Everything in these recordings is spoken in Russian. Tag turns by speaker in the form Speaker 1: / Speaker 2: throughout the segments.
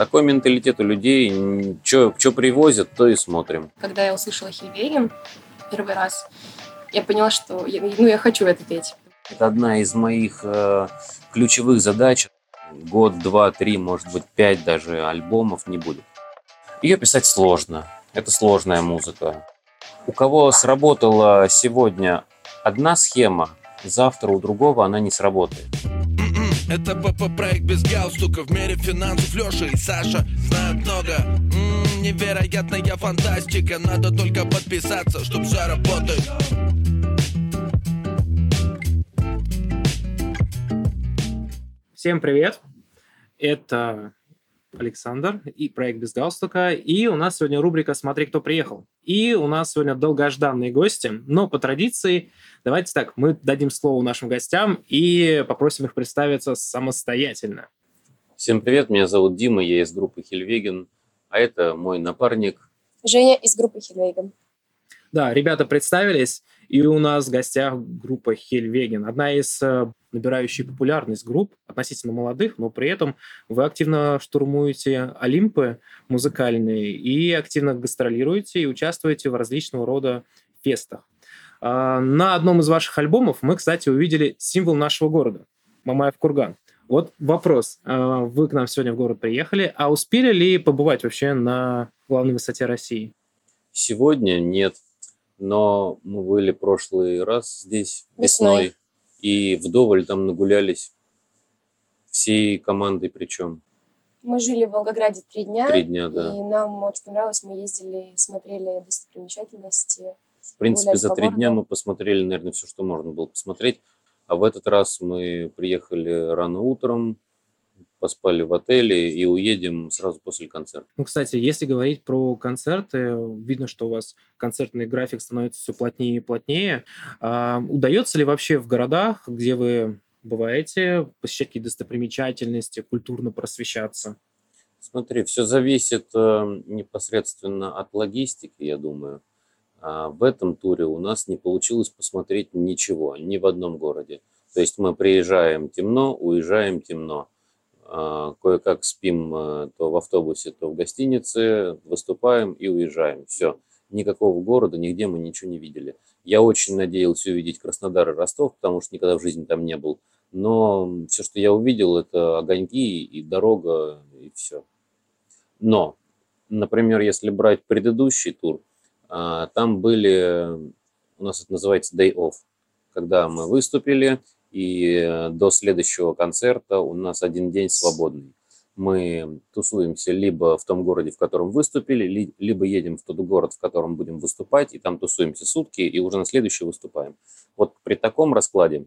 Speaker 1: Такой менталитет у людей. Что привозят, то и смотрим.
Speaker 2: Когда я услышала Хильвеген первый раз, я поняла, что я, ну, я хочу это петь.
Speaker 1: Это одна из моих э, ключевых задач. Год, два, три, может быть, пять даже альбомов не будет. Ее писать сложно. Это сложная музыка. У кого сработала сегодня одна схема, завтра у другого она не сработает. Это ПП-проект без галстука. В мире финансов Леша и Саша знают много. М-м, Невероятная фантастика. Надо только подписаться, чтоб все работает.
Speaker 3: Всем привет! Это Александр и проект «Без галстука». И у нас сегодня рубрика «Смотри, кто приехал». И у нас сегодня долгожданные гости. Но по традиции, давайте так, мы дадим слово нашим гостям и попросим их представиться самостоятельно.
Speaker 1: Всем привет, меня зовут Дима, я из группы Хельвеген, а это мой напарник.
Speaker 2: Женя из группы Хельвеген.
Speaker 3: Да, ребята представились, и у нас в гостях группа Хельвеген. Одна из э, набирающих популярность групп, относительно молодых, но при этом вы активно штурмуете Олимпы музыкальные и активно гастролируете и участвуете в различного рода фестах. А, на одном из ваших альбомов мы, кстати, увидели символ нашего города – Мамаев Курган. Вот вопрос. А, вы к нам сегодня в город приехали, а успели ли побывать вообще на главной высоте России?
Speaker 1: Сегодня нет но мы были прошлый раз здесь весной, весной и вдоволь там нагулялись всей командой причем.
Speaker 2: Мы жили в Волгограде три дня.
Speaker 1: Три дня, да.
Speaker 2: И нам очень понравилось. Мы ездили, смотрели достопримечательности.
Speaker 1: В принципе, за три дня мы посмотрели, наверное, все, что можно было посмотреть. А в этот раз мы приехали рано утром, поспали в отеле и уедем сразу после концерта.
Speaker 3: Ну, кстати, если говорить про концерты, видно, что у вас концертный график становится все плотнее и плотнее. А, удается ли вообще в городах, где вы бываете, посещать какие-то достопримечательности, культурно просвещаться?
Speaker 1: Смотри, все зависит э, непосредственно от логистики, я думаю. А в этом туре у нас не получилось посмотреть ничего, ни в одном городе. То есть мы приезжаем темно, уезжаем темно. А, кое-как спим э, то в автобусе, то в гостинице, выступаем и уезжаем. Все. Никакого города, нигде мы ничего не видели. Я очень надеялся увидеть Краснодар и Ростов, потому что никогда в жизни там не был. Но все, что я увидел, это огоньки и дорога, и все. Но, например, если брать предыдущий тур, а, там были, у нас это называется day off, когда мы выступили, и э, до следующего концерта у нас один день свободный. Мы тусуемся либо в том городе, в котором выступили, либо едем в тот город, в котором будем выступать, и там тусуемся сутки, и уже на следующий выступаем. Вот при таком раскладе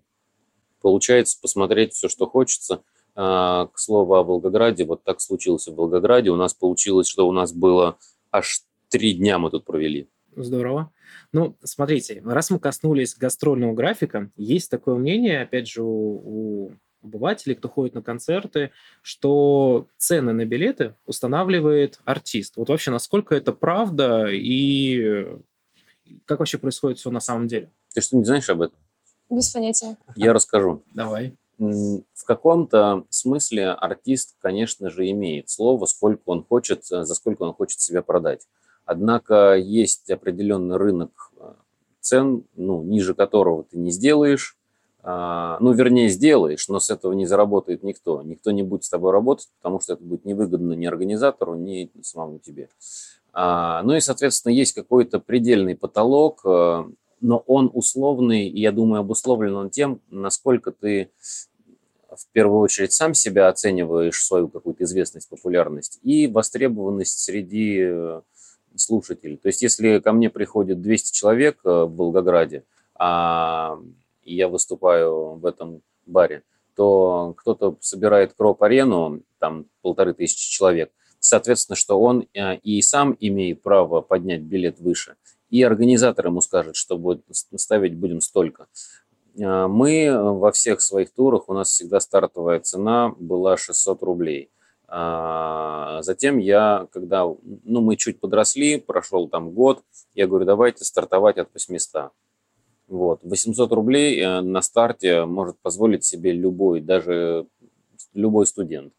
Speaker 1: получается посмотреть все, что хочется. А, к слову о Волгограде, вот так случилось в Волгограде. У нас получилось, что у нас было аж три дня мы тут провели.
Speaker 3: Здорово. Ну, смотрите, раз мы коснулись гастрольного графика, есть такое мнение, опять же, у, у обывателей, кто ходит на концерты, что цены на билеты устанавливает артист. Вот вообще, насколько это правда и как вообще происходит все на самом деле?
Speaker 1: Ты что, не знаешь об этом?
Speaker 2: Без понятия.
Speaker 1: Я расскажу.
Speaker 3: Давай.
Speaker 1: В каком-то смысле артист, конечно же, имеет слово, сколько он хочет, за сколько он хочет себя продать. Однако есть определенный рынок э, цен, ну, ниже которого ты не сделаешь, а, ну, вернее, сделаешь, но с этого не заработает никто. Никто не будет с тобой работать, потому что это будет невыгодно ни организатору, ни самому тебе. А, ну и, соответственно, есть какой-то предельный потолок, э, но он условный, и я думаю, обусловлен он тем, насколько ты в первую очередь сам себя оцениваешь, свою какую-то известность, популярность и востребованность среди слушателей. То есть если ко мне приходит 200 человек э, в Волгограде, а я выступаю в этом баре, то кто-то собирает кроп-арену, там полторы тысячи человек. Соответственно, что он э, и сам имеет право поднять билет выше, и организатор ему скажет, что будет ставить будем столько. Э, мы во всех своих турах, у нас всегда стартовая цена была 600 рублей – а, затем я, когда, ну, мы чуть подросли, прошел там год, я говорю, давайте стартовать от 800. Вот. 800 рублей э, на старте может позволить себе любой, даже любой студент.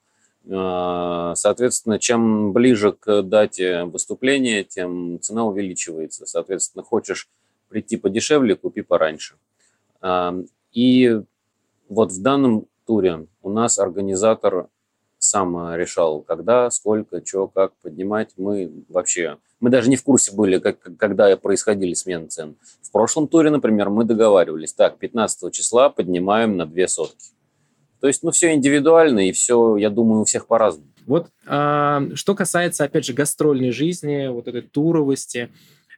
Speaker 1: А, соответственно, чем ближе к дате выступления, тем цена увеличивается. Соответственно, хочешь прийти подешевле, купи пораньше. А, и вот в данном туре у нас организатор сам решал, когда, сколько, что, как поднимать. Мы вообще, мы даже не в курсе были, как, когда происходили смены цен. В прошлом туре, например, мы договаривались, так, 15 числа поднимаем на две сотки. То есть, ну, все индивидуально, и все, я думаю, у всех по-разному.
Speaker 3: Вот а, что касается, опять же, гастрольной жизни, вот этой туровости,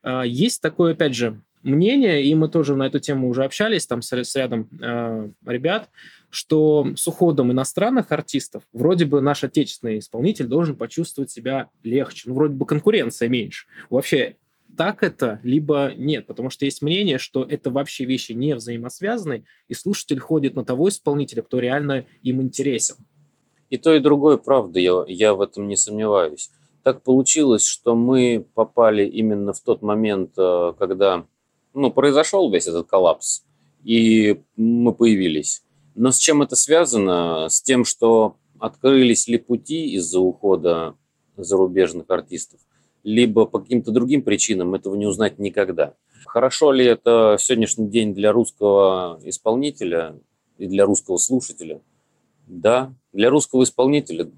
Speaker 3: а, есть такое, опять же, мнение, и мы тоже на эту тему уже общались там с, с рядом э, ребят, что с уходом иностранных артистов вроде бы наш отечественный исполнитель должен почувствовать себя легче. Ну, вроде бы конкуренция меньше. Вообще так это, либо нет, потому что есть мнение, что это вообще вещи не взаимосвязаны, и слушатель ходит на того исполнителя, кто реально им интересен.
Speaker 1: И то, и другое правда, я, я в этом не сомневаюсь. Так получилось, что мы попали именно в тот момент, э, когда ну, произошел весь этот коллапс, и мы появились. Но с чем это связано? С тем, что открылись ли пути из-за ухода зарубежных артистов – либо по каким-то другим причинам этого не узнать никогда. Хорошо ли это сегодняшний день для русского исполнителя и для русского слушателя? Да, для русского исполнителя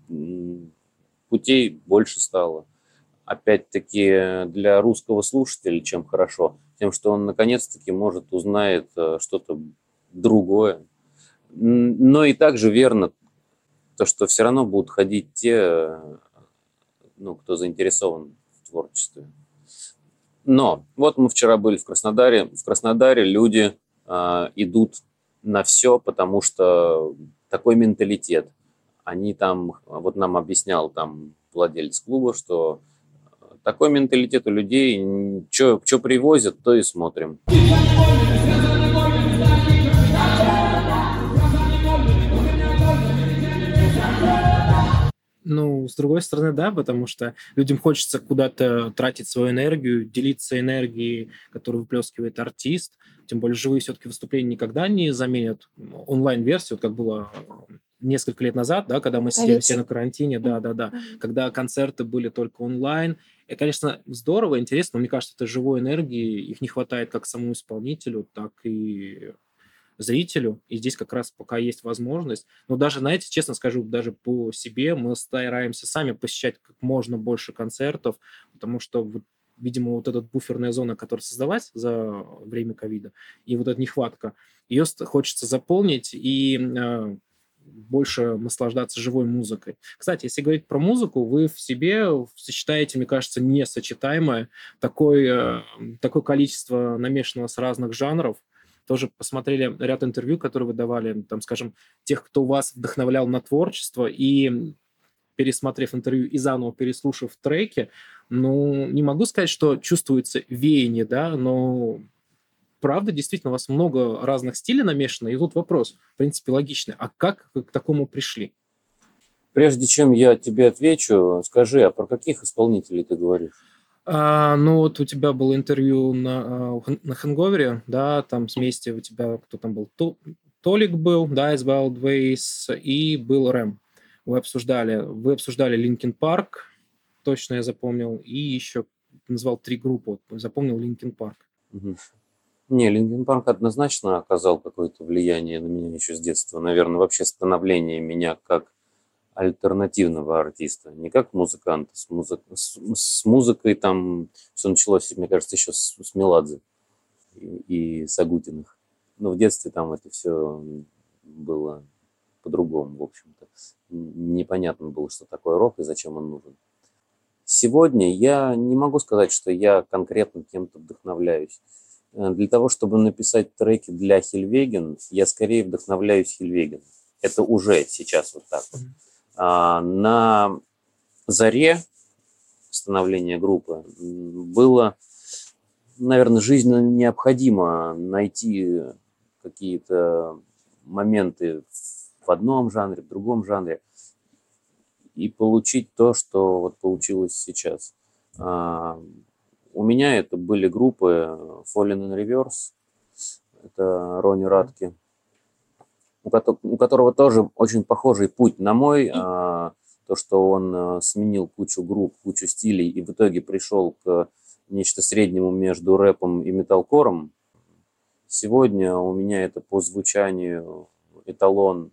Speaker 1: путей больше стало. Опять-таки для русского слушателя чем хорошо? Тем, что он наконец-таки может узнает э, что-то другое. Но и также верно то, что все равно будут ходить те, ну, кто заинтересован творчестве. Но вот мы вчера были в Краснодаре. В Краснодаре люди э, идут на все, потому что такой менталитет. Они там, вот нам объяснял там владелец клуба, что такой менталитет у людей, что привозят, то и смотрим.
Speaker 3: Ну, с другой стороны, да, потому что людям хочется куда-то тратить свою энергию, делиться энергией, которую выплескивает артист. Тем более живые все-таки выступления никогда не заменят онлайн-версию, как было несколько лет назад, да, когда мы сидели все на карантине, да, да, да, когда концерты были только онлайн. И, конечно, здорово, интересно, но мне кажется, это живой энергии, их не хватает как самому исполнителю, так и зрителю, и здесь как раз пока есть возможность. Но даже, знаете, честно скажу, даже по себе мы стараемся сами посещать как можно больше концертов, потому что вот видимо, вот эта буферная зона, которую создавать за время ковида, и вот эта нехватка, ее хочется заполнить и э, больше наслаждаться живой музыкой. Кстати, если говорить про музыку, вы в себе сочетаете, мне кажется, несочетаемое такое, э, такое количество намешанного с разных жанров, тоже посмотрели ряд интервью, которые вы давали, там, скажем, тех, кто вас вдохновлял на творчество, и пересмотрев интервью и заново переслушав треки, ну, не могу сказать, что чувствуется веяние, да, но правда, действительно, у вас много разных стилей намешано, и тут вопрос, в принципе, логичный. А как вы к такому пришли?
Speaker 1: Прежде чем я тебе отвечу, скажи, а про каких исполнителей ты говоришь?
Speaker 3: А, ну, вот у тебя было интервью на, а, на Хэнговере, да, там с вместе у тебя, кто там был, Толик был, да, из Wild Ways, и был Рэм. Вы обсуждали, вы обсуждали Linkin Park, точно я запомнил, и еще назвал три группы, запомнил Linkin Park.
Speaker 1: Не, Linkin Park однозначно оказал какое-то влияние на меня еще с детства. Наверное, вообще становление меня как альтернативного артиста, не как музыканта. С, музык... с, музыкой там все началось, мне кажется, еще с, с Меладзе и, и Сагутиных. Но в детстве там это все было по-другому, в общем-то. Непонятно было, что такое рок и зачем он нужен. Сегодня я не могу сказать, что я конкретно кем-то вдохновляюсь. Э, для того, чтобы написать треки для Хильвеген, я скорее вдохновляюсь Хильвеген. Это уже сейчас вот так вот. А, на заре становления группы было, наверное, жизненно необходимо найти какие-то моменты в одном жанре, в другом жанре и получить то, что вот получилось сейчас. А, у меня это были группы Fallen in Reverse, это Ронни Радки, у которого тоже очень похожий путь на мой, а, то, что он э, сменил кучу групп, кучу стилей и в итоге пришел к нечто среднему между рэпом и металкором. Сегодня у меня это по звучанию эталон,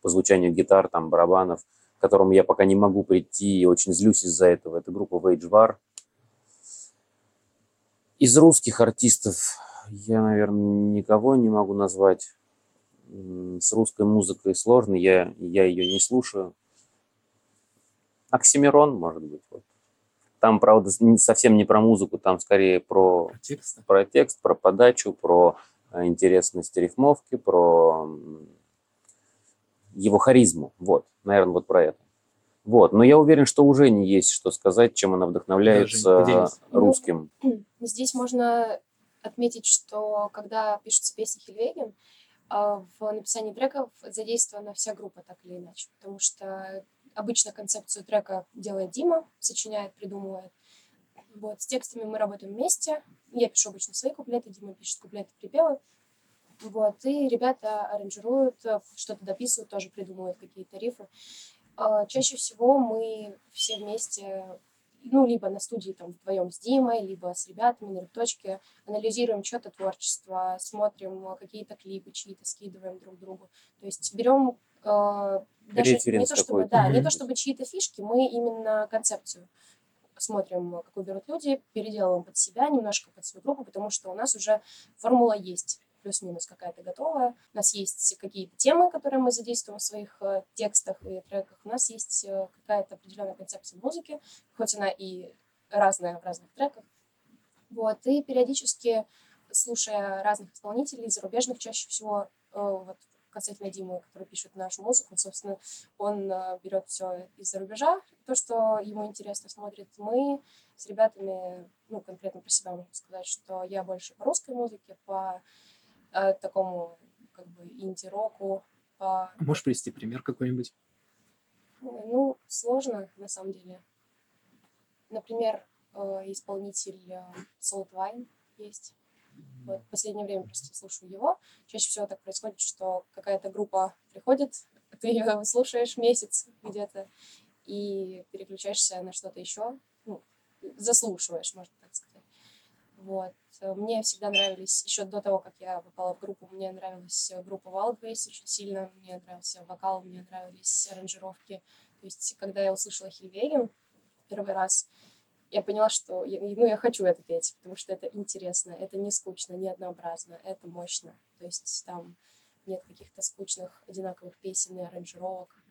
Speaker 1: по звучанию гитар, там, барабанов, к которому я пока не могу прийти и очень злюсь из-за этого. Это группа Wage Bar. Из русских артистов я, наверное, никого не могу назвать. С русской музыкой сложно, я, я ее не слушаю. Оксимирон, может быть. Вот. Там, правда, совсем не про музыку, там скорее про, про, текст. про текст, про подачу, про э, интересность рифмовки, про его харизму. Вот, наверное, вот про это. Вот, но я уверен, что уже не есть что сказать, чем она вдохновляется да, русским.
Speaker 2: Ну, здесь можно отметить, что когда пишутся песни Хельвеген, а, в написании треков задействована вся группа так или иначе, потому что обычно концепцию трека делает Дима, сочиняет, придумывает. Вот, с текстами мы работаем вместе. Я пишу обычно свои куплеты, Дима пишет куплеты, припевы. Вот, и ребята аранжируют, что-то дописывают, тоже придумывают какие-то рифы. А, чаще всего мы все вместе ну, либо на студии там вдвоем с Димой, либо с ребятами на точке, анализируем что-то творчество, смотрим какие-то клипы чьи-то, скидываем друг другу. То есть берем э, даже не то, чтобы, да, не то чтобы чьи-то фишки, мы именно концепцию смотрим, какую берут люди, переделываем под себя, немножко под свою группу, потому что у нас уже формула есть плюс-минус какая-то готовая. У нас есть какие-то темы, которые мы задействуем в своих э, текстах и треках. У нас есть э, какая-то определенная концепция музыки, хоть она и разная в разных треках. Вот. И периодически, слушая разных исполнителей, зарубежных чаще всего, э, вот касательно Димы, который пишет нашу музыку, собственно, он берет все из-за рубежа, то, что ему интересно смотрит. Мы с ребятами, ну, конкретно про себя могу сказать, что я больше по русской музыке, по э, такому как бы инди-року. По...
Speaker 3: Можешь привести пример какой-нибудь?
Speaker 2: Ну, сложно, на самом деле. Например, э, исполнитель э, Salt Wine есть. Вот, в последнее время просто слушаю его. Чаще всего так происходит, что какая-то группа приходит, ты ее слушаешь месяц где-то и переключаешься на что-то еще, ну, заслушиваешь, сказать. Вот. Э, мне всегда нравились, еще до того, как я попала в группу, мне нравилась группа Wild Ways очень сильно, мне нравился вокал, мне нравились аранжировки. То есть, когда я услышала Хильвеген первый раз, я поняла, что я, ну, я хочу это петь, потому что это интересно, это не скучно, не однообразно, это мощно. То есть там нет каких-то скучных одинаковых песен и аранжировок.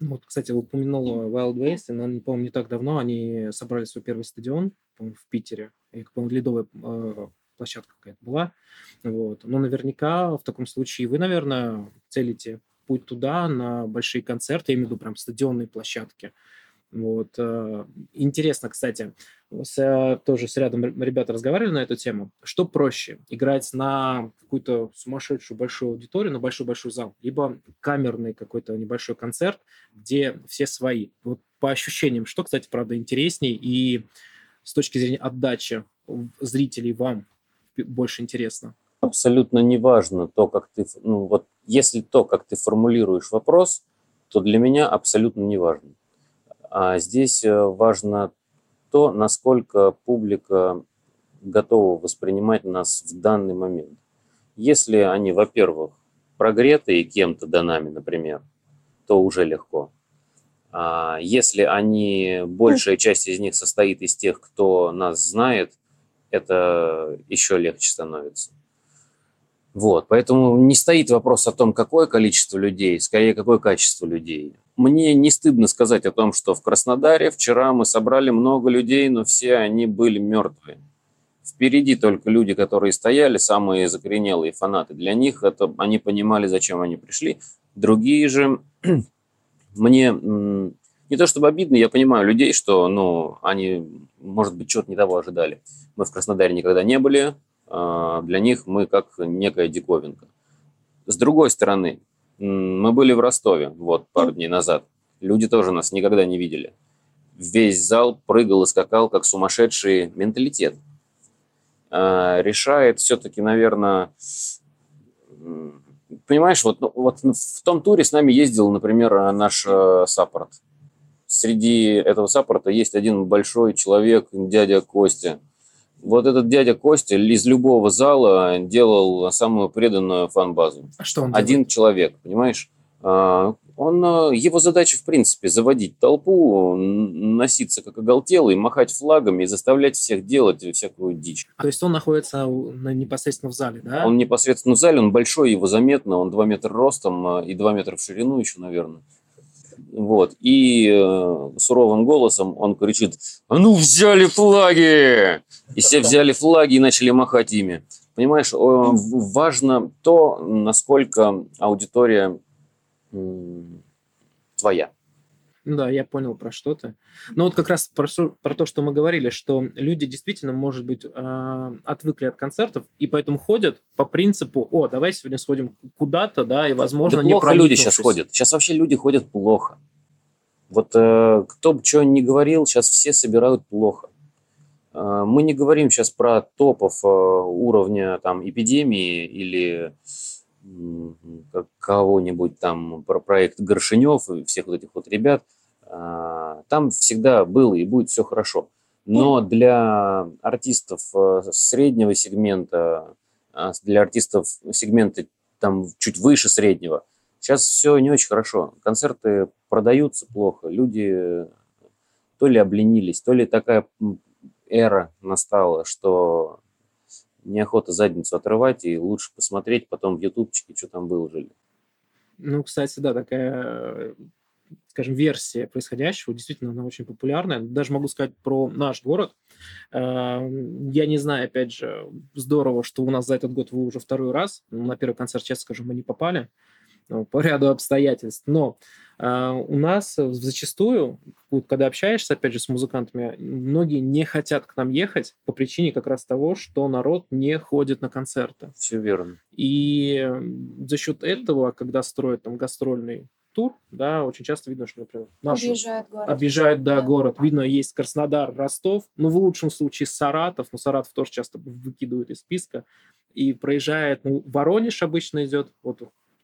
Speaker 3: Вот, кстати, упомянула Wild Waste, но, не помню, не так давно они собрали свой первый стадион в Питере. И, по-моему, ледовая э, площадка какая-то была. Вот. Но наверняка в таком случае вы, наверное, целите путь туда на большие концерты, я имею в виду прям стадионные площадки. Вот. Э, интересно, кстати, с, э, тоже с рядом ребята разговаривали на эту тему. Что проще, играть на какую-то сумасшедшую большую аудиторию, на большой-большой зал, либо камерный какой-то небольшой концерт, где все свои? Вот по ощущениям, что, кстати, правда, интересней и с точки зрения отдачи зрителей вам больше интересно?
Speaker 1: Абсолютно неважно то, как ты, ну вот, если то, как ты формулируешь вопрос, то для меня абсолютно неважно. А здесь э, важно то, насколько публика готова воспринимать нас в данный момент. Если они, во-первых, прогретые кем-то до нами, например, то уже легко. А если они, большая часть из них состоит из тех, кто нас знает, это еще легче становится. Вот, поэтому не стоит вопрос о том, какое количество людей, скорее, какое качество людей. Мне не стыдно сказать о том, что в Краснодаре вчера мы собрали много людей, но все они были мертвые. Впереди только люди, которые стояли, самые закоренелые фанаты. Для них это они понимали, зачем они пришли. Другие же мне не то чтобы обидно, я понимаю людей, что ну, они, может быть, что-то не того ожидали. Мы в Краснодаре никогда не были, а, для них мы как некая диковинка. С другой стороны, мы были в Ростове вот пару дней назад. Люди тоже нас никогда не видели. Весь зал прыгал и скакал, как сумасшедший менталитет. А, решает все-таки, наверное, понимаешь, вот, ну, вот в том туре с нами ездил, например, э, наш э, саппорт. Среди этого саппорта есть один большой человек, дядя Костя. Вот этот дядя Костя из любого зала делал самую преданную фан-базу.
Speaker 3: А что он
Speaker 1: Один
Speaker 3: делает?
Speaker 1: человек, понимаешь? А, Он, э, его задача, в принципе, заводить толпу, носиться как оголтелый, махать флагами и заставлять всех делать всякую дичь.
Speaker 3: То есть он находится непосредственно в зале, да?
Speaker 1: Он непосредственно в зале, он большой, его заметно, он 2 метра ростом э, и 2 метра в ширину еще, наверное. Вот. И э, суровым голосом он кричит, а ну взяли флаги! И все взяли флаги и начали махать ими. Понимаешь, важно то, насколько аудитория твоя.
Speaker 3: Да, я понял про что ты. Ну вот как раз про, про то, что мы говорили, что люди действительно, может быть, э, отвыкли от концертов и поэтому ходят по принципу, о, давай сегодня сходим куда-то, да, и, возможно,
Speaker 1: Да
Speaker 3: не
Speaker 1: плохо люди сейчас
Speaker 3: проникнувшись».
Speaker 1: ходят. Сейчас вообще люди ходят плохо. Вот э, кто бы что ни говорил, сейчас все собирают плохо. Э, мы не говорим сейчас про топов э, уровня там эпидемии или кого-нибудь там про проект Горшинев и всех вот этих вот ребят. А, Там всегда было и будет все хорошо. Но для артистов э, среднего сегмента, а, для артистов сегмента там чуть выше среднего, сейчас все не очень хорошо. Концерты продаются плохо, люди то ли обленились, то ли такая эра настала, что неохота задницу отрывать, и лучше посмотреть потом в ютубчике, что там выложили.
Speaker 3: Ну, кстати, да, такая, скажем, версия происходящего, действительно, она очень популярная. Даже могу сказать про наш город. Э, Я не знаю, опять же, здорово, что у нас за этот год вы уже второй раз. На первый концерт, честно скажу, мы не попали по ряду обстоятельств. Но э, у нас зачастую, вот когда общаешься, опять же, с музыкантами, многие не хотят к нам ехать по причине как раз того, что народ не ходит на концерты.
Speaker 1: Все верно.
Speaker 3: И за счет этого, когда строят там гастрольный тур, да, очень часто видно, что, например, наши
Speaker 2: Объезжает город.
Speaker 3: объезжают, да,
Speaker 2: Да.
Speaker 3: город. Видно, есть Краснодар, Ростов, ну, в лучшем случае Саратов, но Саратов тоже часто выкидывают из списка. И проезжает, ну, Воронеж обычно идет, вот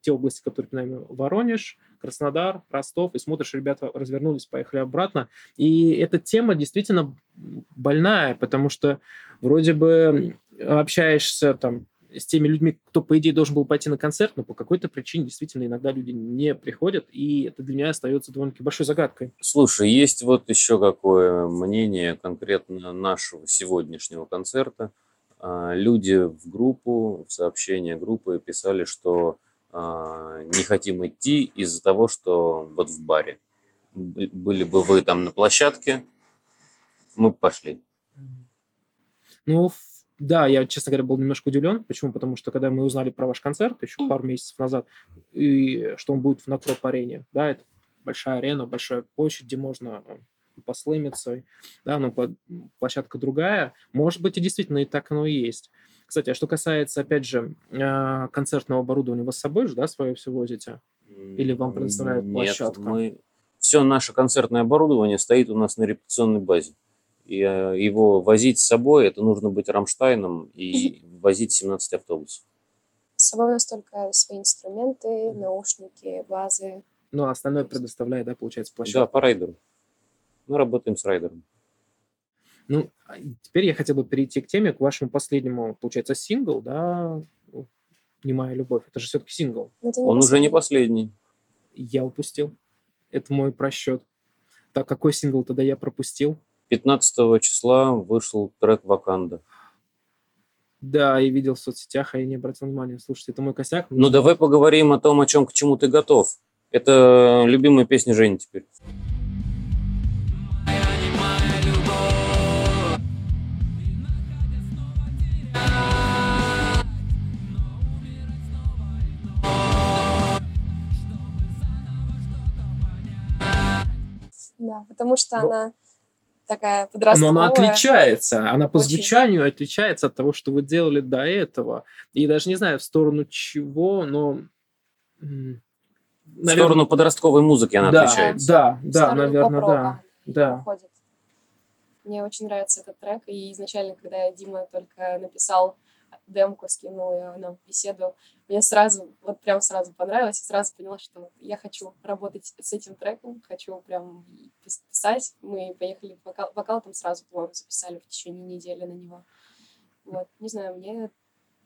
Speaker 3: те области, которые нами, Воронеж, Краснодар, Ростов, и смотришь, ребята развернулись, поехали обратно. И эта тема действительно больная, потому что вроде бы общаешься там с теми людьми, кто, по идее, должен был пойти на концерт, но по какой-то причине действительно иногда люди не приходят, и это для меня остается довольно-таки большой загадкой.
Speaker 1: Слушай, есть вот еще какое мнение конкретно нашего сегодняшнего концерта. А, Люди в группу, в сообщение группы писали, что не хотим идти из-за того, что вот в баре. Бы- Были бы вы там на площадке, мы пошли.
Speaker 3: Ну, да, я, честно говоря, был немножко удивлен. Почему? Потому что когда мы узнали про ваш концерт еще пару месяцев назад, и что он будет в Накроп-арене, да, это большая арена, большая площадь, где можно э, послымиться, да, но по- площадка другая. Может быть, и действительно и так оно и есть. Кстати, а что касается, опять же, э, концертного оборудования, вы с собой же, да, свое все возите? Или вам предоставляют
Speaker 1: Нет,
Speaker 3: площадку?
Speaker 1: мы... Все наше концертное оборудование стоит у нас на репетиционной базе. И э, его возить с собой, это нужно быть Рамштайном и возить 17 автобусов.
Speaker 2: С собой у нас только свои инструменты, наушники, базы.
Speaker 3: Ну, а остальное предоставляет, да, получается,
Speaker 1: Да,
Speaker 3: площадка.
Speaker 1: по райдеру. Мы работаем с райдером.
Speaker 3: Ну, а теперь я хотел бы перейти к теме, к вашему последнему, получается, сингл, да, ну, «Не моя любовь». Это же все-таки сингл.
Speaker 2: Это
Speaker 1: Он уже не
Speaker 2: последний.
Speaker 3: Я упустил. Это мой просчет. Так, какой сингл тогда я пропустил?
Speaker 1: 15 числа вышел трек «Ваканда».
Speaker 3: Да, я видел в соцсетях, а я не обратил внимания. Слушайте, это мой косяк.
Speaker 1: Ну, давай поговорим о том, о чем, к чему ты готов. Это любимая песня Жени теперь.
Speaker 2: Да, потому что
Speaker 3: Ну,
Speaker 2: она такая
Speaker 3: Но
Speaker 2: подростковая.
Speaker 3: она отличается. Она по
Speaker 2: Очень.
Speaker 3: звучанию отличается от того, что вы делали до этого. И даже не знаю, в сторону чего, но... м,
Speaker 1: В сторону подростковой музыки она
Speaker 3: да,
Speaker 1: отличается.
Speaker 3: Да, да, наверное, да. Да.
Speaker 2: уходит. Мне очень нравится этот трек, и изначально, когда Дима только написал демку, скинул ее нам в беседу. Мне сразу, вот прям сразу понравилось, и сразу поняла, что я хочу работать с этим треком, хочу прям писать. Мы поехали в вокал, вокал там сразу, по-моему, записали в течение недели на него. Вот, не знаю, мне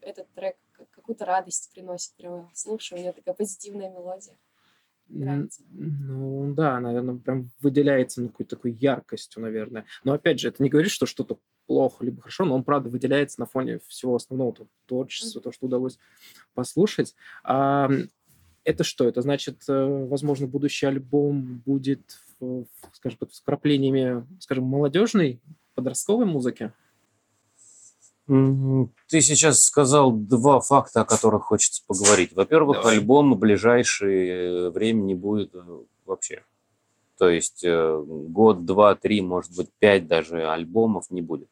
Speaker 2: этот трек какую-то радость приносит, прям слушаю, у него такая позитивная мелодия. Нравится.
Speaker 3: Ну да, наверное, прям выделяется ну, какой-то такой яркостью, наверное. Но опять же, это не говорит, что что-то плохо, либо хорошо, но он, правда, выделяется на фоне всего основного творчества, то, что удалось послушать. А, это что? Это значит, э, возможно, будущий альбом будет, скажем, под вкраплениями, скажем, молодежной, подростковой музыки?
Speaker 1: Ты сейчас сказал два факта, о которых хочется поговорить. Во-первых, Давай. альбом в ближайшее время не будет э, вообще. То есть э, год, два, три, может быть, пять даже альбомов не будет.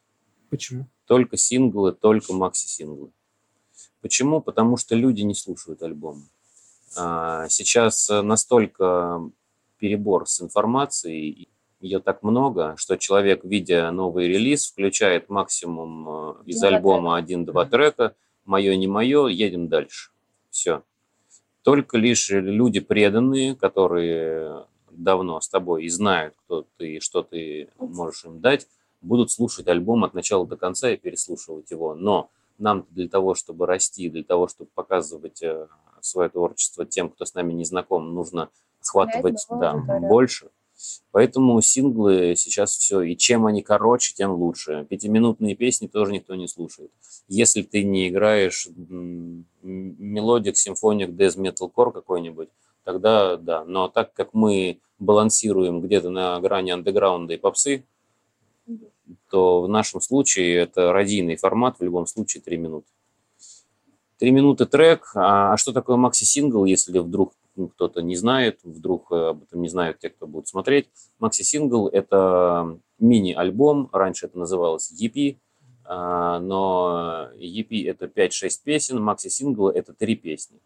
Speaker 3: Почему?
Speaker 1: Только синглы, только макси-синглы. Почему? Потому что люди не слушают альбомы. А, сейчас настолько перебор с информацией, ее так много, что человек, видя новый релиз, включает максимум э, из альбома один-два трека, мое, не мое, едем дальше. Все. Только лишь люди преданные, которые давно с тобой и знают, кто ты и что ты можешь им дать, будут слушать альбом от начала до конца и переслушивать его. Но нам для того, чтобы расти, для того, чтобы показывать э, свое творчество тем, кто с нами не знаком, нужно охватывать да, больше. Поэтому синглы сейчас все, и чем они короче, тем лучше. Пятиминутные песни тоже никто не слушает. Если ты не играешь melodic, symphonic, death, металкор какой-нибудь, тогда да. Но так как мы балансируем где-то на грани андеграунда и попсы, то в нашем случае это радийный формат, в любом случае 3 минуты. Три минуты трек. А, а что такое макси-сингл, если вдруг ну, кто-то не знает, вдруг э, об этом не знают те, кто будет смотреть. Макси-сингл – это мини-альбом, раньше это называлось EP, а, но EP – это 5-6 песен, макси-сингл – это 3 песни.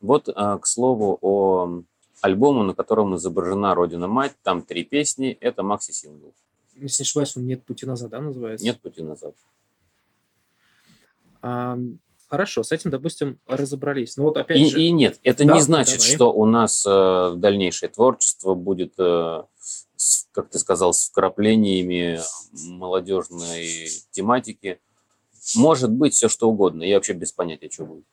Speaker 1: Вот, а, к слову, о альбому, на котором изображена Родина-Мать, там три песни, это макси-сингл.
Speaker 3: Если не ошибаюсь, он «Нет пути назад», да, называется?
Speaker 1: «Нет пути назад».
Speaker 3: А, Хорошо, с этим, допустим, разобрались. Но вот опять
Speaker 1: и,
Speaker 3: же...
Speaker 1: и нет, это да, не значит, давай. что у нас э, дальнейшее творчество будет, э, с, как ты сказал, с вкраплениями молодежной тематики. Может быть все что угодно. Я вообще без понятия, что будет.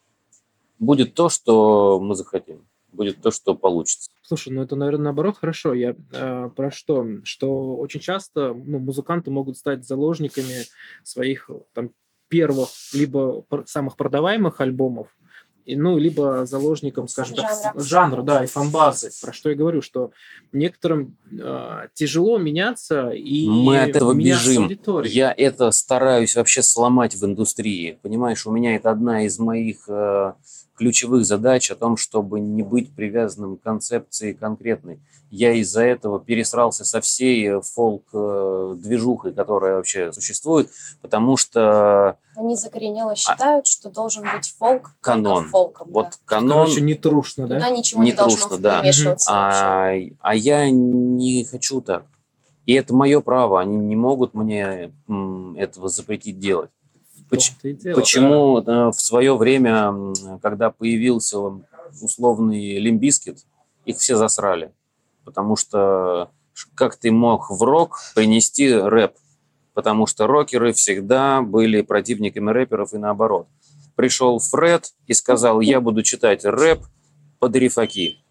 Speaker 1: Будет то, что мы захотим. Будет то, что получится.
Speaker 3: Слушай, ну это, наверное, наоборот хорошо. Я э, про что? Что очень часто ну, музыканты могут стать заложниками своих там, первых, либо самых продаваемых альбомов, и, ну, либо заложником, скажем жанра. так, жанра, да, и фанбазы. Про что я говорю, что некоторым э, тяжело меняться и
Speaker 1: мы от этого бежим. Я это стараюсь вообще сломать в индустрии. Понимаешь, у меня это одна из моих э, ключевых задач о том, чтобы не быть привязанным к концепции конкретной. Я из-за этого пересрался со всей фолк-движухой, которая вообще существует, потому что...
Speaker 2: Они закоренело а считают, а... что должен быть фолк
Speaker 1: канон.
Speaker 2: фолком.
Speaker 1: Вот да. канон...
Speaker 3: Короче, не трушно, да?
Speaker 2: Туда ничего не, не трушно, должно
Speaker 1: да. А, а я не хочу так. И это мое право, они не могут мне этого запретить делать. Поч- дело, почему да. в свое время, когда появился условный лимбискет, их все засрали. Потому что как ты мог в рок принести рэп? Потому что рокеры всегда были противниками рэперов и наоборот. Пришел Фред и сказал, я буду читать рэп под рифаки.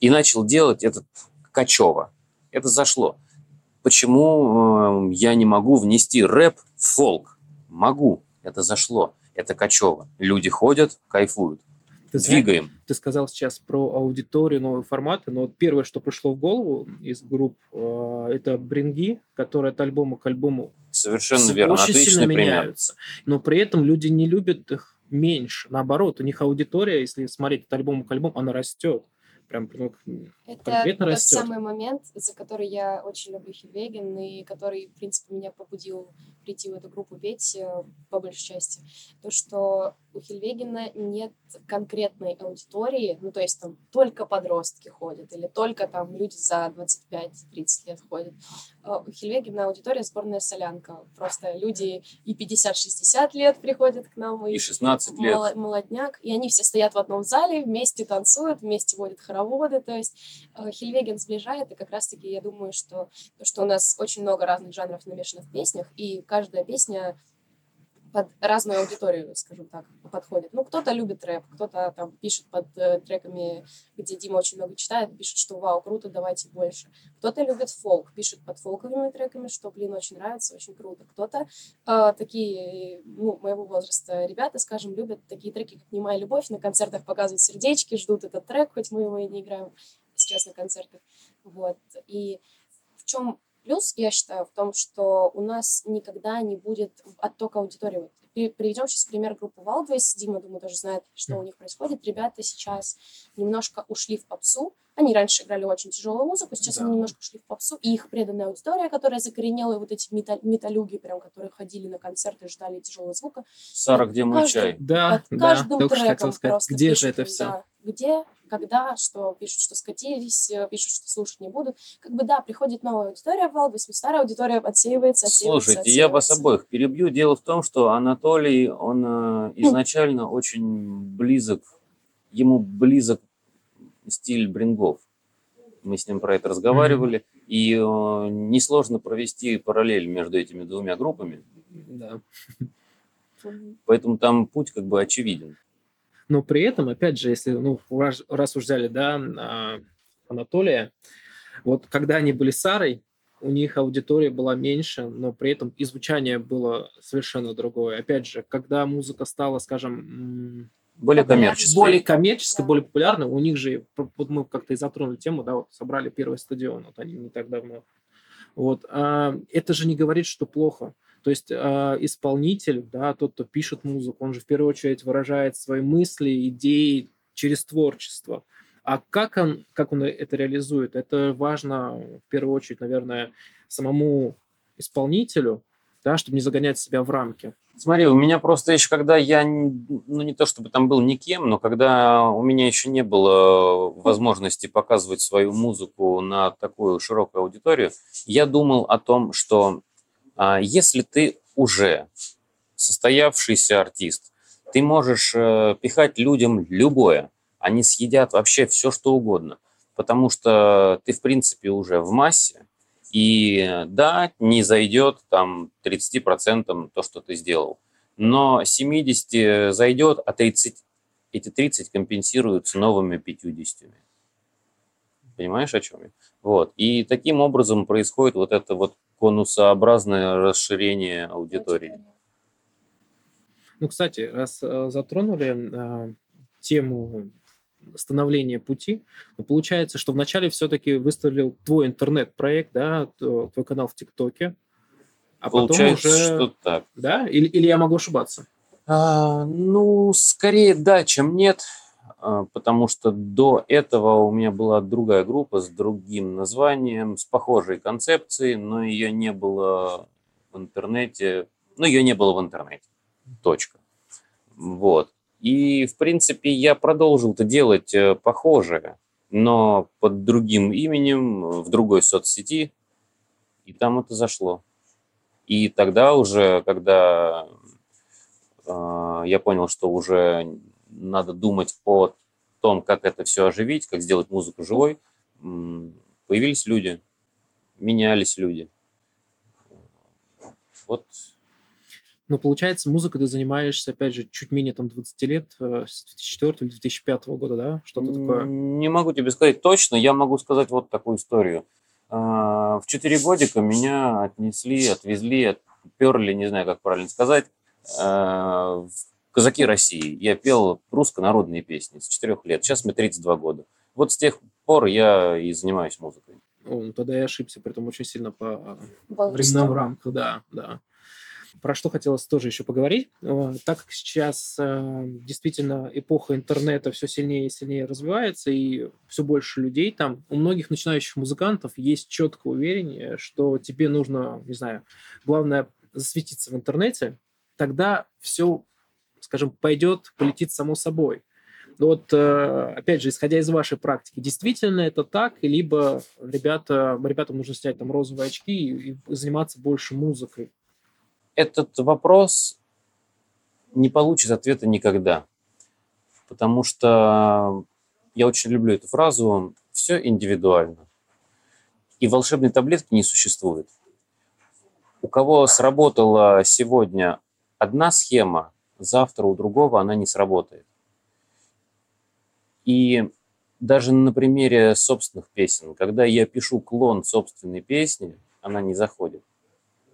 Speaker 1: И начал делать это качево. Это зашло. Почему э, я не могу внести рэп в фолк? Могу. Это зашло. Это качево. Люди ходят, кайфуют. Ты Двигаем.
Speaker 3: Знаешь, ты сказал сейчас про аудиторию, новые форматы, но вот первое, что пришло в голову из групп, э, это бринги, которые от альбома к альбому
Speaker 1: Совершенно верно.
Speaker 3: очень Отличный сильно пример. меняются. Но при этом люди не любят их меньше. Наоборот, у них аудитория, если смотреть от альбома к альбому, она растет прям ну,
Speaker 2: это тот самый момент, за который я очень люблю Хельвеген, и который, в принципе, меня побудил прийти в эту группу петь э, по большей части. То, что у Хельвегена нет конкретной аудитории, ну, то есть там только подростки ходят или только там люди за 25-30 лет ходят. А у Хельвегена аудитория сборная солянка. Просто люди и 50-60 лет приходят к нам,
Speaker 1: и 16 лет.
Speaker 2: молодняк, и они все стоят в одном зале, вместе танцуют, вместе водят хороводы, то есть э, Хельвеген сближает, и как раз-таки я думаю, что, что у нас очень много разных жанров намешано в песнях, и каждая песня под разную аудиторию, скажем так, подходит. Ну, кто-то любит рэп, кто-то там пишет под э, треками, где Дима очень много читает, пишет, что вау, круто, давайте больше. Кто-то любит фолк, пишет под фолковыми треками, что, блин, очень нравится, очень круто. Кто-то э, такие, ну, моего возраста ребята, скажем, любят такие треки, как «Не моя любовь», на концертах показывают сердечки, ждут этот трек, хоть мы его и не играем сейчас на концертах. Вот. И в чем Плюс, я считаю, в том, что у нас никогда не будет оттока аудитории. Вот приведем сейчас пример группы Wildways. Дима, думаю, тоже знает, что у них происходит. Ребята сейчас немножко ушли в попсу. Они раньше играли очень тяжелую музыку, сейчас да. они немножко ушли в попсу. И их преданная аудитория, которая закоренела, вот эти метал металюги, прям, которые ходили на концерты, ждали тяжелого звука.
Speaker 1: Сара, где мой чай?
Speaker 3: Да,
Speaker 2: под да, каждым треком
Speaker 3: сказать, где пишут, же это все? Да,
Speaker 2: где, когда, что пишут, что скатились, э, пишут, что слушать не будут. Как бы да, приходит новая аудитория в Валбис, старая аудитория отсеивается, отсеивается
Speaker 1: Слушайте, отсеивается. я вас обоих перебью. Дело в том, что Анатолий, он э, изначально очень близок, ему близок стиль брингов. Мы с ним про это разговаривали. И э, несложно провести параллель между этими двумя группами.
Speaker 3: Да.
Speaker 1: Поэтому там путь как бы очевиден.
Speaker 3: Но при этом, опять же, если, ну, раз, раз уж взяли, да, а, Анатолия, вот когда они были с Сарой, у них аудитория была меньше, но при этом и звучание было совершенно другое. Опять же, когда музыка стала, скажем,
Speaker 1: более коммерческой,
Speaker 3: более коммерческой, более популярной, у них же, вот мы как-то и затронули тему, да, вот собрали первый стадион, вот они не так давно. Вот, а, это же не говорит, что плохо. То есть э, исполнитель, да, тот, кто пишет музыку, он же в первую очередь выражает свои мысли, идеи через творчество. А как он, как он это реализует, это важно в первую очередь, наверное, самому исполнителю, да, чтобы не загонять себя в рамки.
Speaker 1: Смотри, у меня просто еще, когда я, ну не то чтобы там был никем, но когда у меня еще не было возможности показывать свою музыку на такую широкую аудиторию, я думал о том, что если ты уже состоявшийся артист, ты можешь э, пихать людям любое, они съедят вообще все, что угодно, потому что ты, в принципе, уже в массе, и да, не зайдет там 30% то, что ты сделал, но 70 зайдет, а 30, эти 30 компенсируются новыми 50. Понимаешь, о чем я? Вот. И таким образом происходит вот это вот конусообразное расширение аудитории.
Speaker 3: Ну, кстати, раз э, затронули э, тему становления пути, ну, получается, что вначале все-таки выстрелил твой интернет-проект, да, твой канал в ТикТоке,
Speaker 1: а получается, потом уже... что так.
Speaker 3: Да? Или, или я могу ошибаться?
Speaker 1: А, ну, скорее да, чем нет. А, потому что до этого у меня была другая группа с другим названием, с похожей концепцией, но ее не было в интернете, ну, ее не было в интернете. Точка. Вот. И, в принципе, я продолжил это делать э, похожее, но под другим именем, в другой соцсети, и там это зашло. И тогда уже, когда э, я понял, что уже надо думать о том, как это все оживить, как сделать музыку живой, появились люди, менялись люди. Вот.
Speaker 3: Ну, получается, музыкой ты занимаешься, опять же, чуть менее там 20 лет, э, с 2004 или 2005 года, да? Что-то такое?
Speaker 1: Не могу тебе сказать точно, я могу сказать вот такую историю. А, в 4 годика меня отнесли, отвезли, отперли, не знаю, как правильно сказать, а, в «Казаки России». Я пел русско-народные песни с четырех лет. Сейчас мне 32 года. Вот с тех пор я и занимаюсь музыкой.
Speaker 3: О, ну тогда я ошибся, при этом очень сильно по временным рамкам, да, да. Про что хотелось тоже еще поговорить. Э, так как сейчас э, действительно эпоха интернета все сильнее и сильнее развивается, и все больше людей там, у многих начинающих музыкантов есть четкое уверение, что тебе нужно, не знаю, главное засветиться в интернете, тогда все скажем, пойдет, полетит само собой. Вот, э, опять же, исходя из вашей практики, действительно это так, либо ребята, ребятам нужно снять там розовые очки и, и заниматься больше музыкой?
Speaker 1: Этот вопрос не получит ответа никогда, потому что я очень люблю эту фразу «все индивидуально». И волшебной таблетки не существует. У кого сработала сегодня одна схема, завтра у другого она не сработает. И даже на примере собственных песен, когда я пишу клон собственной песни, она не заходит.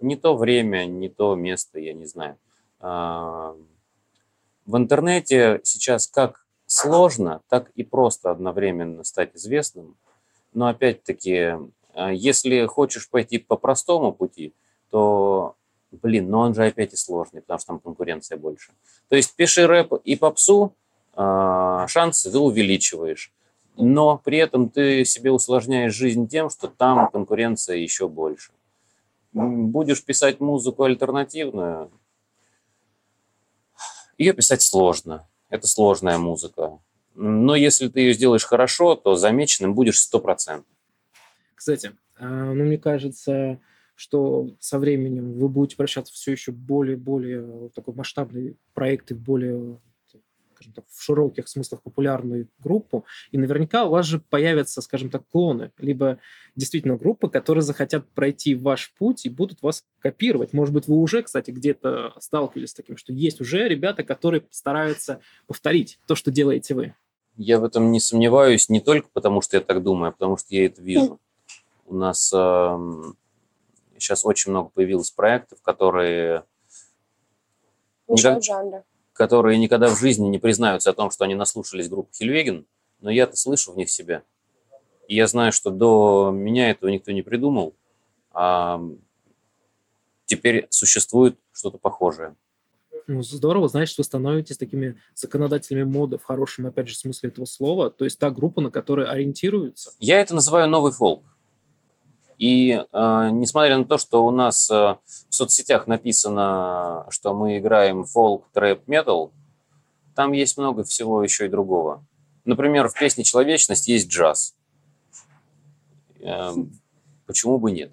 Speaker 1: Не то время, не то место, я не знаю. А, в интернете сейчас как сложно, так и просто одновременно стать известным. Но опять-таки, а, если хочешь пойти по простому пути, то, блин, но он же опять и сложный, потому что там конкуренция больше. То есть пиши рэп и попсу, а, шансы ты увеличиваешь. Но при этом ты себе усложняешь жизнь тем, что там конкуренция еще больше. Будешь писать музыку альтернативную, ее писать сложно. Это сложная музыка. Но если ты ее сделаешь хорошо, то замеченным будешь сто процентов.
Speaker 3: Кстати, а, ну, мне кажется, что со временем вы будете превращаться все еще более-более такой масштабный проект и более скажем так, в широких смыслах популярную группу, и наверняка у вас же появятся, скажем так, клоны, либо действительно группы, которые захотят пройти ваш путь и будут вас копировать. Может быть, вы уже, кстати, где-то сталкивались с таким, что есть уже ребята, которые стараются повторить то, что делаете вы.
Speaker 1: Я в этом не сомневаюсь не только потому, что я так думаю, а потому что я это вижу. У нас э, сейчас очень много появилось проектов, которые...
Speaker 2: Никак... жанра
Speaker 1: которые никогда в жизни не признаются о том, что они наслушались группы Хельвеген, но я-то слышу в них себя. И я знаю, что до меня этого никто не придумал, а теперь существует что-то похожее.
Speaker 3: Ну, здорово, значит, вы становитесь такими законодателями моды в хорошем, опять же, смысле этого слова. То есть та группа, на которой ориентируются.
Speaker 1: Я это называю новый фолк. И э, несмотря на то, что у нас э, в соцсетях написано, что мы играем фолк, трэп, метал, там есть много всего еще и другого. Например, в песне «Человечность» есть джаз. Э, почему бы нет?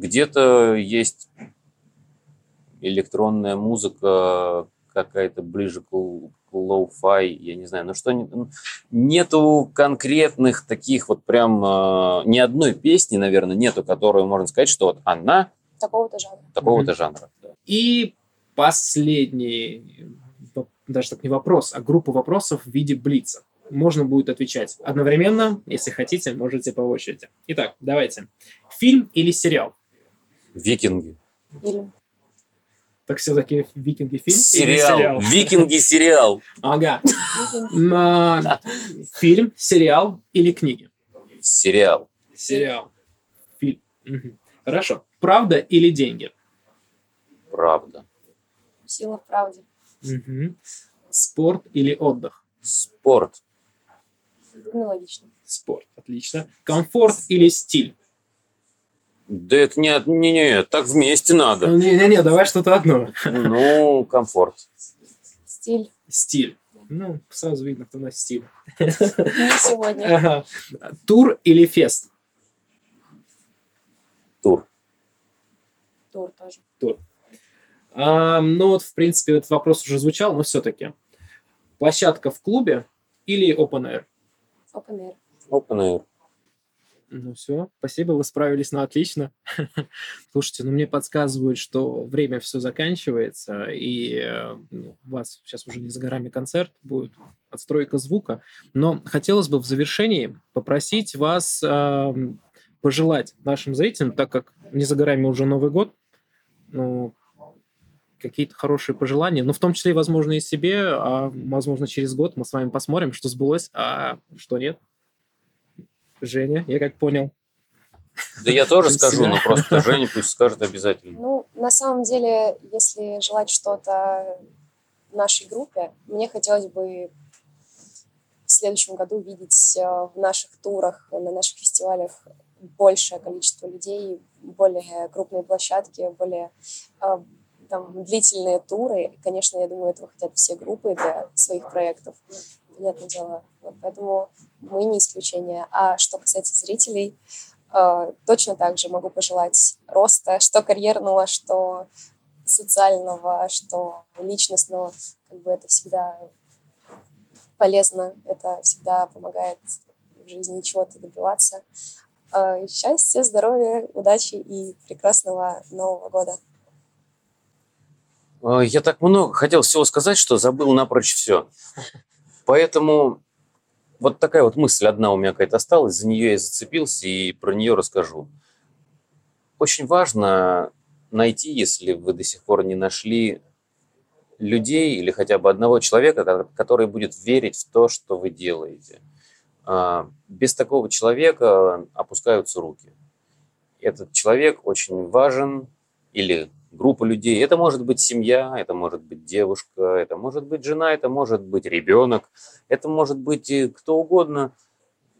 Speaker 1: Где-то есть электронная музыка какая-то ближе к lo-fi, я не знаю, ну что, ну, нету конкретных таких вот прям, э, ни одной песни, наверное, нету, которую можно сказать, что вот она
Speaker 2: такого-то жанра.
Speaker 1: Такого-то mm-hmm. жанра. Да.
Speaker 3: И последний, даже так не вопрос, а группа вопросов в виде блица. Можно будет отвечать одновременно, если хотите, можете по очереди. Итак, давайте. Фильм или сериал?
Speaker 1: Викинги.
Speaker 2: Фильм.
Speaker 3: Так все-таки викинги фильм
Speaker 1: сериал. сериал? Викинги сериал.
Speaker 3: Ага. Фильм, сериал или книги?
Speaker 1: Сериал.
Speaker 3: Сериал. Фильм. Хорошо. Правда или деньги?
Speaker 1: Правда.
Speaker 2: Сила в правде.
Speaker 3: Спорт или отдых?
Speaker 1: Спорт.
Speaker 2: Ну, логично.
Speaker 3: Спорт, отлично. Комфорт или стиль?
Speaker 1: Да это не, не, не, так вместе надо.
Speaker 3: Не-не-не, давай что-то одно.
Speaker 1: Ну, комфорт.
Speaker 2: Стиль.
Speaker 3: Стиль. Ну, сразу видно, кто у нас стиль.
Speaker 2: Не сегодня.
Speaker 3: Ага. Тур или фест?
Speaker 1: Тур.
Speaker 2: Тур тоже.
Speaker 3: Тур. А, ну вот, в принципе, этот вопрос уже звучал, но все-таки. Площадка в клубе или open air?
Speaker 2: Open air.
Speaker 1: Open air.
Speaker 3: Ну все, спасибо, вы справились на отлично. Слушайте, ну мне подсказывают, что время все заканчивается, и э, ну, у вас сейчас уже не за горами концерт, будет отстройка звука. Но хотелось бы в завершении попросить вас э, пожелать нашим зрителям, так как не за горами уже Новый год, ну, какие-то хорошие пожелания, ну, в том числе, возможно, и себе, а, возможно, через год мы с вами посмотрим, что сбылось, а что нет. Женя, я как понял.
Speaker 1: Да я тоже скажу, но просто Женя пусть скажет обязательно.
Speaker 2: Ну, на самом деле, если желать что-то в нашей группе. Мне хотелось бы в следующем году видеть э, в наших турах, на наших фестивалях большее количество людей, более крупные площадки, более э, там, длительные туры. Конечно, я думаю, этого хотят все группы для своих проектов. Понятное дело. Вот поэтому мы не исключение. А что касается зрителей, э, точно так же могу пожелать роста, что карьерного, что социального, что личностного. Как бы это всегда полезно, это всегда помогает в жизни чего-то добиваться. Э, счастья, здоровья, удачи и прекрасного Нового года.
Speaker 1: Э, я так много хотел всего сказать, что забыл напрочь все. Поэтому вот такая вот мысль одна у меня какая-то осталась, за нее я зацепился и про нее расскажу. Очень важно найти, если вы до сих пор не нашли людей или хотя бы одного человека, который будет верить в то, что вы делаете. А, без такого человека опускаются руки. Этот человек очень важен или группа людей. Это может быть семья, это может быть девушка, это может быть жена, это может быть ребенок, это может быть кто угодно,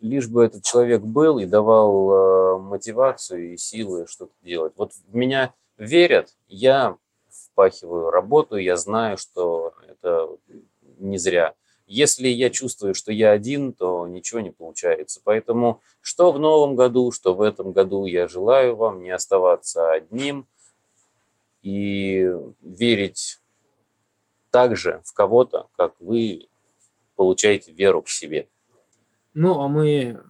Speaker 1: лишь бы этот человек был и давал э, мотивацию и силы что-то делать. Вот в меня верят, я впахиваю работу, я знаю, что это не зря. Если я чувствую, что я один, то ничего не получается. Поэтому что в новом году, что в этом году я желаю вам не оставаться одним – и верить так же в кого-то, как вы получаете веру к себе.
Speaker 3: Ну, а мы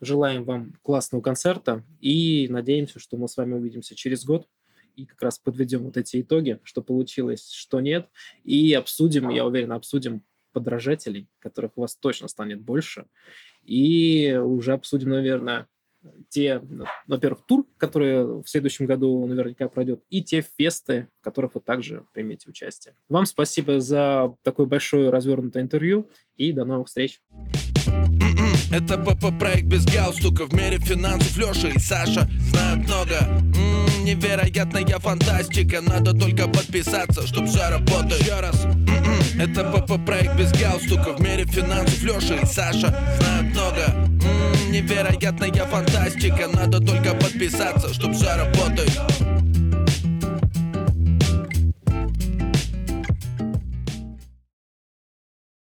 Speaker 3: желаем вам классного концерта и надеемся, что мы с вами увидимся через год и как раз подведем вот эти итоги, что получилось, что нет, и обсудим, я уверен, обсудим подражателей, которых у вас точно станет больше, и уже обсудим, наверное, те, во-первых, тур, который в следующем году наверняка пройдет, и те фесты, в которых вы также примете участие. Вам спасибо за такое большое развернутое интервью, и до новых встреч. Это ПП-проект без галстука В мире финансов Леша и Саша знают много М-м, Невероятная фантастика Надо только подписаться, чтоб все работает Еще раз М-м, Это ПП-проект без галстука В мире финансов Леша и Саша знают много М-м, Невероятная фантастика. Надо только подписаться, чтоб все работает